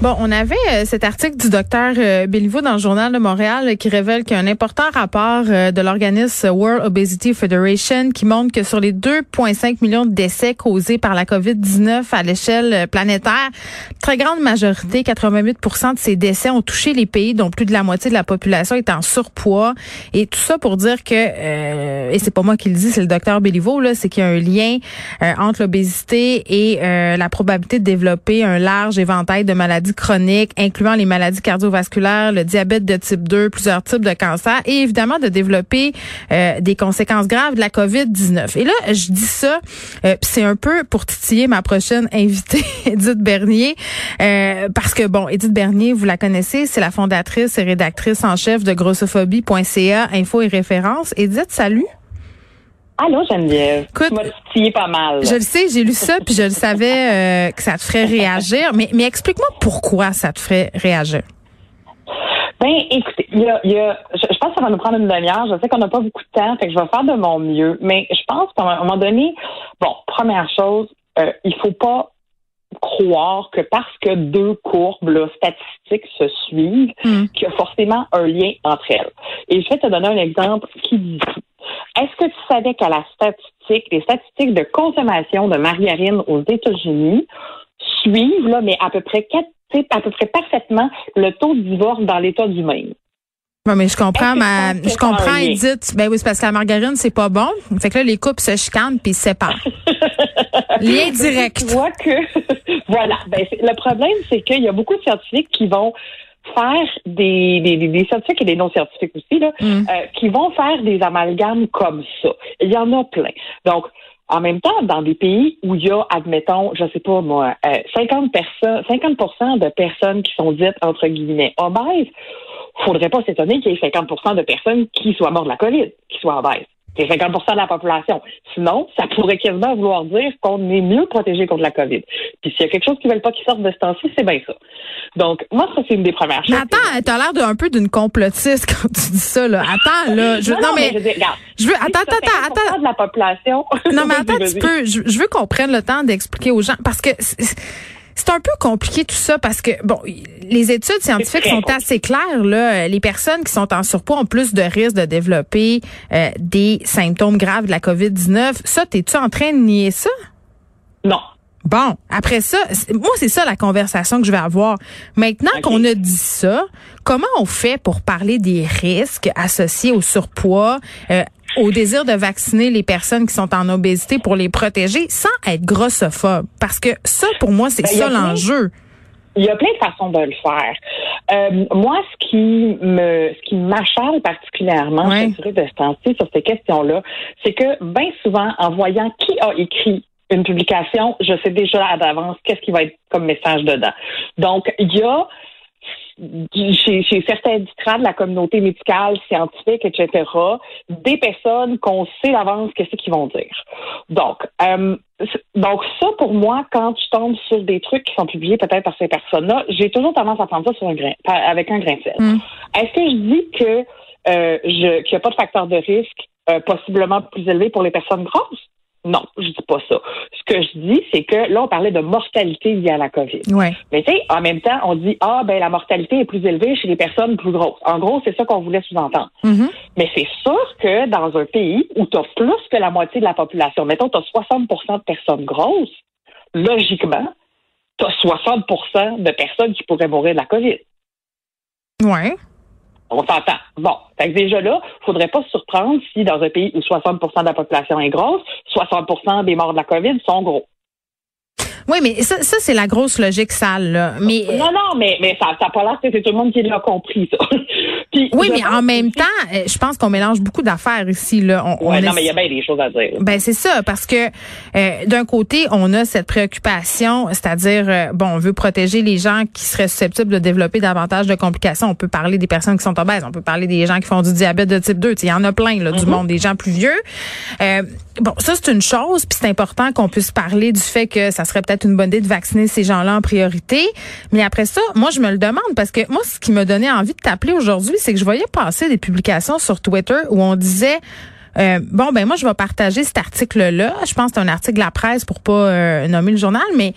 Bon, on avait euh, cet article du docteur euh, Béliveau dans le journal de Montréal qui révèle qu'il y a un important rapport euh, de l'organisme World Obesity Federation qui montre que sur les 2,5 millions de décès causés par la COVID-19 à l'échelle planétaire, très grande majorité, 88 de ces décès ont touché les pays dont plus de la moitié de la population est en surpoids. Et tout ça pour dire que, euh, et c'est pas moi qui le dis, c'est le docteur Béliveau, là, c'est qu'il y a un lien entre l'obésité et la probabilité de développer un large éventail de maladies chroniques, incluant les maladies cardiovasculaires, le diabète de type 2, plusieurs types de cancers et évidemment de développer euh, des conséquences graves de la COVID-19. Et là, je dis ça, euh, c'est un peu pour titiller ma prochaine invitée, Edith Bernier, euh, parce que, bon, Edith Bernier, vous la connaissez, c'est la fondatrice et rédactrice en chef de grossophobie.ca, info et référence. Edith, salut. Allô, Geneviève. Écoute, tu m'as pas mal. Je le sais, j'ai lu ça, puis je le savais euh, que ça te ferait réagir. Mais, mais explique-moi pourquoi ça te ferait réagir. Ben, écoutez, il y a, y a, je, pense que ça va nous prendre une demi-heure. Je sais qu'on n'a pas beaucoup de temps, fait que je vais faire de mon mieux. Mais je pense qu'à un moment donné, bon, première chose, euh, il faut pas croire que parce que deux courbes là, statistiques se suivent, hmm. qu'il y a forcément un lien entre elles. Et je vais te donner un exemple qui dit est-ce que tu savais qu'à la statistique, les statistiques de consommation de margarine aux États-Unis suivent, là, mais à peu près quatre, à peu près parfaitement le taux de divorce dans l'État du Maine? Non, mais je comprends, ma, je comprends, Edith. Ben oui, c'est parce que la margarine, c'est pas bon. Fait que là, les couples se chicanent puis se séparent. Lien direct. Tu vois que, voilà. Ben, le problème, c'est qu'il y a beaucoup de scientifiques qui vont faire des, des, des, scientifiques et des non-scientifiques aussi, là, mm. euh, qui vont faire des amalgames comme ça. Il y en a plein. Donc, en même temps, dans des pays où il y a, admettons, je sais pas moi, euh, 50 personnes, 50 de personnes qui sont dites entre guillemets obèses, faudrait pas s'étonner qu'il y ait 50% de personnes qui soient mortes de la COVID, qui soient obèses. C'est 50 de la population. Sinon, ça pourrait quasiment vouloir dire qu'on est mieux protégé contre la COVID. Puis s'il y a quelque chose qui ne veulent pas qu'ils sortent de ce temps-ci, c'est bien ça. Donc, moi, ça, c'est une des premières choses. Mais attends, t'as l'air d'un peu d'une complotiste quand tu dis ça, là. Attends, là. Je, non, mais. je, veux, attends, attends, attends, attends. de la population. Non, mais attends un petit peu. Je, je veux qu'on prenne le temps d'expliquer aux gens parce que c'est un peu compliqué tout ça parce que bon, les études scientifiques sont assez claires là. Les personnes qui sont en surpoids ont plus de risques de développer euh, des symptômes graves de la COVID-19. Ça, t'es-tu en train de nier ça? Non. Bon, après ça, moi c'est ça la conversation que je vais avoir. Maintenant qu'on a dit ça, comment on fait pour parler des risques associés au surpoids, euh, au désir de vacciner les personnes qui sont en obésité pour les protéger sans être grossophobe. Parce que ça, pour moi, c'est ben, ça l'enjeu. Il y a plein de façons de le faire. Euh, moi, ce qui me, ce qui m'achale particulièrement, je de ce sur ces questions-là, c'est que bien souvent, en voyant qui a écrit une publication, je sais déjà à d'avance qu'est-ce qui va être comme message dedans. Donc, il y a chez, chez certains de la communauté médicale, scientifique, etc., des personnes qu'on sait d'avance qu'est-ce qu'ils vont dire. Donc, euh, donc ça, pour moi, quand je tombe sur des trucs qui sont publiés peut-être par ces personnes-là, j'ai toujours tendance à prendre ça sur un grain, avec un grain de sel. Mm. Est-ce que je dis que euh, qu'il n'y a pas de facteur de risque euh, possiblement plus élevé pour les personnes grosses? Non, je dis pas ça. Ce que je dis, c'est que là, on parlait de mortalité liée à la COVID. Ouais. Mais tu sais, en même temps, on dit ah ben la mortalité est plus élevée chez les personnes plus grosses. En gros, c'est ça qu'on voulait sous-entendre. Mm-hmm. Mais c'est sûr que dans un pays où tu as plus que la moitié de la population, mettons, tu as 60% de personnes grosses, logiquement, tu as 60% de personnes qui pourraient mourir de la COVID. Ouais. On s'entend. Bon. Fait que déjà là, faudrait pas se surprendre si dans un pays où 60% de la population est grosse, 60% des morts de la COVID sont gros. Oui, mais ça, ça c'est la grosse logique sale. Là. Mais non, non, mais mais ça, ça pas l'air que c'est tout le monde qui l'a compris ça. oui, mais en même temps, euh, je pense qu'on mélange beaucoup d'affaires ici. Là. On, ouais, non, mais il y a bien des choses à dire. Ben c'est ça, parce que euh, d'un côté, on a cette préoccupation, c'est-à-dire, euh, bon, on veut protéger les gens qui seraient susceptibles de développer davantage de complications. On peut parler des personnes qui sont obèses, on peut parler des gens qui font du diabète de type 2. Il y en a plein là, du mm-hmm. monde, des gens plus vieux. bon, ça c'est une chose, puis c'est important qu'on puisse parler du fait que ça serait peut-être une bonne idée de vacciner ces gens-là en priorité. Mais après ça, moi je me le demande parce que moi, ce qui m'a donné envie de t'appeler aujourd'hui, c'est que je voyais passer des publications sur Twitter où on disait euh, bon ben moi je vais partager cet article là. Je pense que c'est un article de la presse pour pas euh, nommer le journal, mais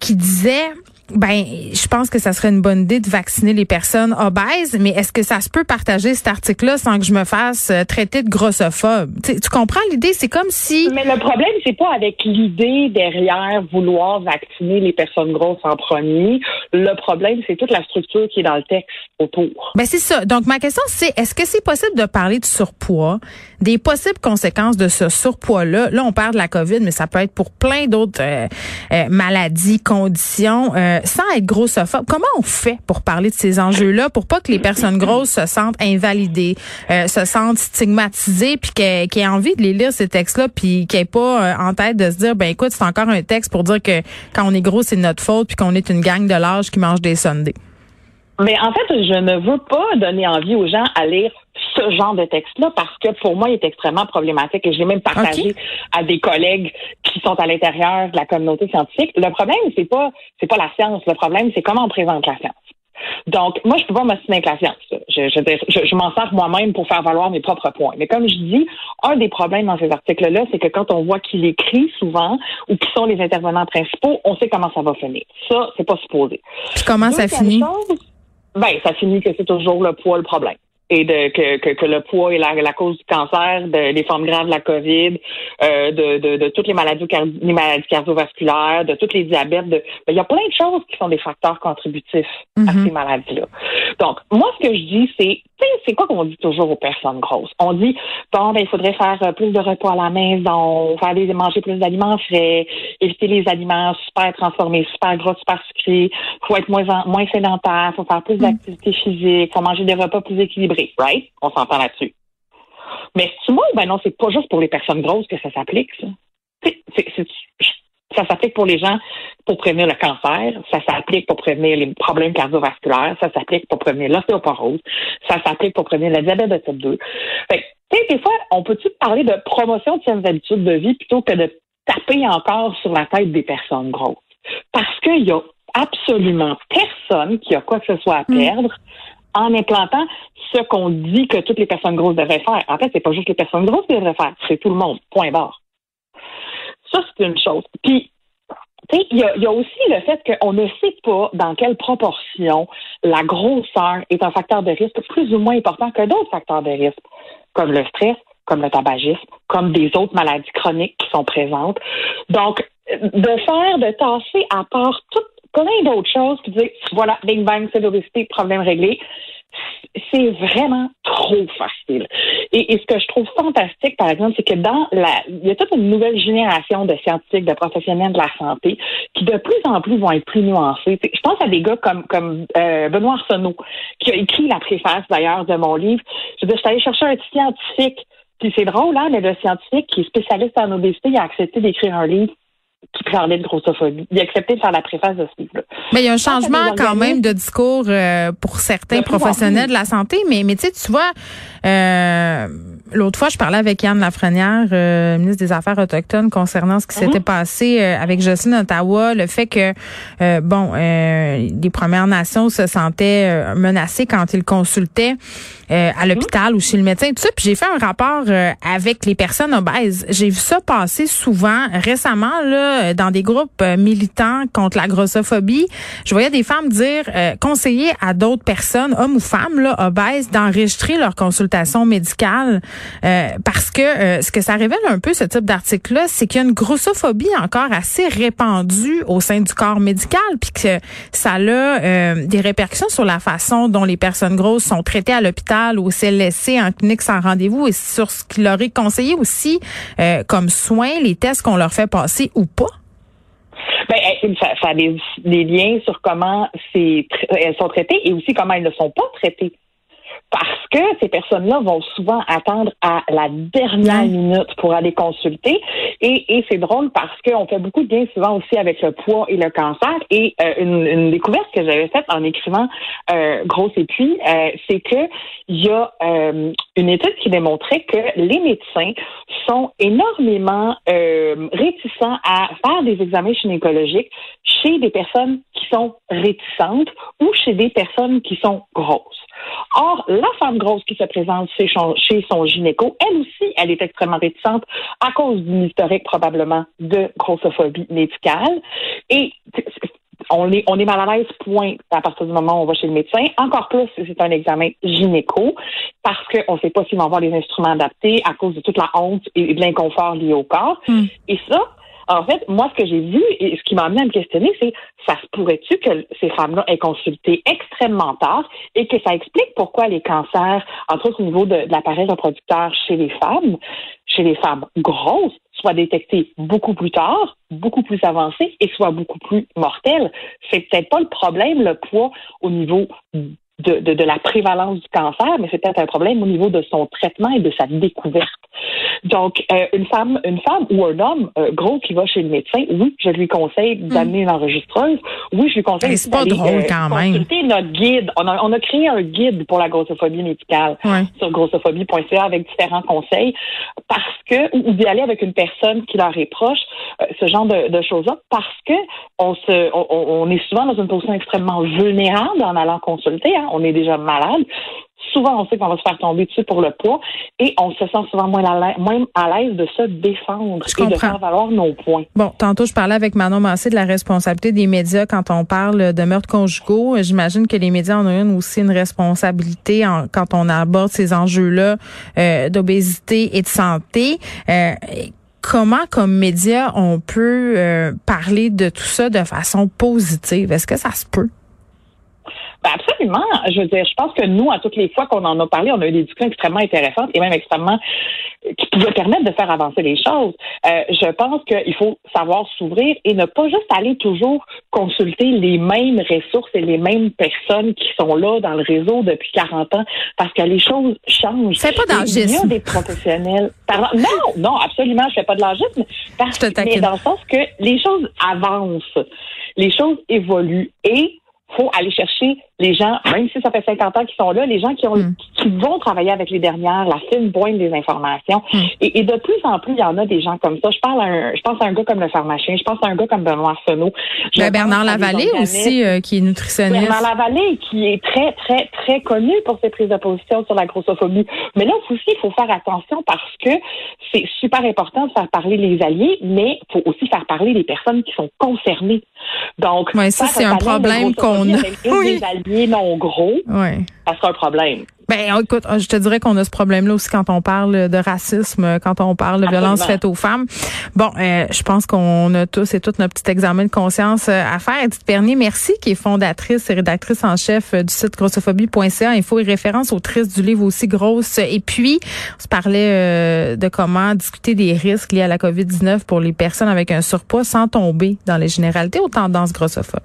qui disait ben, je pense que ça serait une bonne idée de vacciner les personnes obèses, mais est-ce que ça se peut partager cet article-là sans que je me fasse euh, traiter de grossophobe? tu comprends l'idée? C'est comme si... Mais le problème, c'est pas avec l'idée derrière vouloir vacciner les personnes grosses en premier. Le problème, c'est toute la structure qui est dans le texte autour. Ben, c'est ça. Donc, ma question, c'est est-ce que c'est possible de parler de surpoids, des possibles conséquences de ce surpoids-là? Là, on parle de la COVID, mais ça peut être pour plein d'autres euh, euh, maladies, conditions sans être grossophobe, comment on fait pour parler de ces enjeux-là pour pas que les personnes grosses se sentent invalidées, euh, se sentent stigmatisées, puis qu'elles aient envie de les lire ces textes-là, puis qu'elles aient pas euh, en tête de se dire, ben écoute, c'est encore un texte pour dire que quand on est gros, c'est notre faute, puis qu'on est une gang de l'âge qui mange des sundays. Mais en fait, je ne veux pas donner envie aux gens à lire ce genre de texte-là parce que pour moi, il est extrêmement problématique et je l'ai même partagé à des collègues qui sont à l'intérieur de la communauté scientifique. Le problème, c'est pas c'est pas la science. Le problème, c'est comment on présente la science. Donc, moi, je peux pas m'assiner avec la science. Je, je, je, m'en sers moi-même pour faire valoir mes propres points. Mais comme je dis, un des problèmes dans ces articles-là, c'est que quand on voit qu'il écrit souvent ou qui sont les intervenants principaux, on sait comment ça va finir. Ça, c'est pas supposé. Puis comment ça finit? ben, ça finit que c'est toujours le poids le problème et de, que, que, que, le poids est la, la cause du cancer, de, des formes graves de la COVID, euh, de, de, de, toutes les maladies, les maladies cardiovasculaires, de tous les diabètes. De, ben, il y a plein de choses qui sont des facteurs contributifs à mm-hmm. ces maladies-là. Donc, moi, ce que je dis, c'est, c'est quoi qu'on dit toujours aux personnes grosses? On dit, bon, ben, il faudrait faire euh, plus de repas à la maison, faire des, manger plus d'aliments frais, éviter les aliments super transformés, super gros, super sucrés, faut être moins, moins sédentaire, faut faire plus mm. d'activité physique, faut manger des repas plus équilibrés right? On s'entend là-dessus. Mais c'est moi ben non, c'est pas juste pour les personnes grosses que ça s'applique, ça. Ça s'applique pour les gens pour prévenir le cancer, ça s'applique pour prévenir les problèmes cardiovasculaires, ça s'applique pour prévenir l'ostéoporose, ça s'applique pour prévenir le diabète de type 2. Fait des fois, on peut-tu parler de promotion de saines habitudes de vie plutôt que de taper encore sur la tête des personnes grosses? Parce qu'il y a absolument personne qui a quoi que ce soit à mm. perdre en implantant ce qu'on dit que toutes les personnes grosses devraient faire. En fait, c'est pas juste les personnes grosses qui devraient faire, c'est tout le monde. Point barre. Ça, c'est une chose. Puis, il y, a, aussi le fait qu'on ne sait pas dans quelle proportion la grosseur est un facteur de risque plus ou moins important que d'autres facteurs de risque, comme le stress, comme le tabagisme, comme des autres maladies chroniques qui sont présentes. Donc, de faire, de tasser à part toutes plein d'autres choses, puis dire, voilà, Big Bang, c'est l'obésité, problème réglé. C'est vraiment trop facile. Et, ce que je trouve fantastique, par exemple, c'est que dans la, il y a toute une nouvelle génération de scientifiques, de professionnels de la santé, qui de plus en plus vont être plus nuancés. Je pense à des gars comme comme euh, Benoît Arsenault, qui a écrit la préface d'ailleurs de mon livre. Je veux dire, suis allée chercher un scientifique puis c'est drôle, hein, mais le scientifique qui est spécialiste en obésité, a accepté d'écrire un livre qui parlait de grossophobie. Il a accepté de faire la préface de ce livre-là. Mais il y a un changement quand même de discours euh, pour certains professionnels de la santé, mais, mais tu sais, tu vois, euh, l'autre fois, je parlais avec Yann Lafrenière, euh, ministre des Affaires autochtones, concernant ce qui s'était mhm. passé euh, avec Jocelyne Ottawa, le fait que, euh, bon, les Premières Nations se sentaient menacées quand ils consultaient à l'hôpital ou chez le médecin, tout ça. Puis j'ai fait un rapport avec les personnes obèses. J'ai vu ça passer souvent récemment là dans des groupes militants contre la grossophobie. Je voyais des femmes dire conseiller à d'autres personnes, hommes ou femmes là, obèses, d'enregistrer leur consultation médicale euh, parce que euh, ce que ça révèle un peu, ce type d'article-là, c'est qu'il y a une grossophobie encore assez répandue au sein du corps médical, puis que ça a euh, des répercussions sur la façon dont les personnes grosses sont traitées à l'hôpital ou c'est laissé en clinique sans rendez-vous et sur ce qu'il leur est conseillé aussi comme soins, les tests qu'on leur fait passer ou pas. Ben, ça, ça a des, liens sur comment elles sont traitées et aussi comment elles ne sont pas traitées parce que ces personnes-là vont souvent attendre à la dernière minute pour aller consulter. Et, et c'est drôle parce qu'on fait beaucoup de liens souvent aussi avec le poids et le cancer. Et euh, une, une, découverte que j'avais faite en écrivant euh, Grosse et puis, euh, c'est que il y a euh, une étude qui démontrait que les médecins sont énormément réticents à faire des examens gynécologiques chez des personnes qui sont réticentes ou chez des personnes qui sont grosses. Or, la femme grosse qui se présente chez son gynéco, elle aussi, elle est extrêmement réticente à cause d'une historique probablement de grossophobie médicale. Et on est, on est mal à l'aise, point, à partir du moment où on va chez le médecin. Encore plus si c'est un examen gynéco, parce qu'on ne sait pas s'ils vont avoir les instruments adaptés à cause de toute la honte et de l'inconfort lié au corps. Hmm. Et ça, en fait, moi, ce que j'ai vu et ce qui m'a amené à me questionner, c'est ça se pourrait-tu que ces femmes-là aient consulté extrêmement tard et que ça explique pourquoi les cancers, entre autres au niveau de, l'appareil reproducteur chez les femmes, chez les femmes grosses, soient détectés beaucoup plus tard, beaucoup plus avancés et soient beaucoup plus mortels. C'est peut-être pas le problème, le poids au niveau de, la prévalence du cancer, mais c'est peut-être un problème au niveau de son traitement et de sa découverte. Donc, euh, une femme, une femme ou un homme euh, gros qui va chez le médecin, oui, je lui conseille hmm. d'amener une enregistreuse. Oui, je lui conseille d'aller euh, consulter notre guide. On a, on a créé un guide pour la grossophobie médicale sur grossophobie.ca avec différents conseils parce que ou, d'y aller avec une personne qui leur est proche, ce genre de, de choses-là, parce que on se, on, on, est souvent dans une position extrêmement vulnérable en allant consulter. Hein on est déjà malade. Souvent, on sait qu'on va se faire tomber dessus pour le poids et on se sent souvent moins à l'aise de se défendre et de faire valoir nos points. Bon, tantôt, je parlais avec Manon Massé de la responsabilité des médias quand on parle de meurtres conjugaux. J'imagine que les médias en ont une aussi une responsabilité quand on aborde ces enjeux-là euh, d'obésité et de santé. Euh, comment, comme médias, on peut euh, parler de tout ça de façon positive? Est-ce que ça se peut? Ben absolument. Je veux dire, je pense que nous, à toutes les fois qu'on en a parlé, on a eu des discussions extrêmement intéressantes et même extrêmement qui pouvaient permettre de faire avancer les choses. Euh, je pense qu'il faut savoir s'ouvrir et ne pas juste aller toujours consulter les mêmes ressources et les mêmes personnes qui sont là dans le réseau depuis 40 ans parce que les choses changent. C'est pas d'âgisme. Il y a des professionnels. Non, non, absolument, je fais pas de l'âgisme. Parce mais dans le sens que les choses avancent, les choses évoluent et faut aller chercher les gens, même si ça fait 50 ans qu'ils sont là, les gens qui ont hmm. qui vont travailler avec les dernières, la fine pointe des informations. Hmm. Et, de plus en plus, il y en a des gens comme ça. Je parle à un, je pense à un gars comme le pharmacien, je pense à un gars comme Benoît Arsenault. Ben, Bernard Lavallée aussi, euh, qui est nutritionniste. Bernard Lavallée, qui est très, très, très connu pour ses prises de position sur la grossophobie. Mais là aussi, il faut faire attention parce que c'est super important de faire parler les alliés, mais il faut aussi faire parler les personnes qui sont concernées. Donc, ça, c'est un problème qu'on a. Oui non gros, ouais. ça sera un problème. Ben, écoute, je te dirais qu'on a ce problème-là aussi quand on parle de racisme, quand on parle de violence faite aux femmes. Bon, euh, je pense qu'on a tous et toutes notre petit examen de conscience euh, à faire. Edith Pernier, merci, qui est fondatrice et rédactrice en chef euh, du site grossophobie.ca, info et référence autrice du livre aussi grosse. Et puis, on se parlait de comment discuter des risques liés à la COVID-19 pour les personnes avec un surpoids sans tomber dans les généralités aux tendances grossophobes.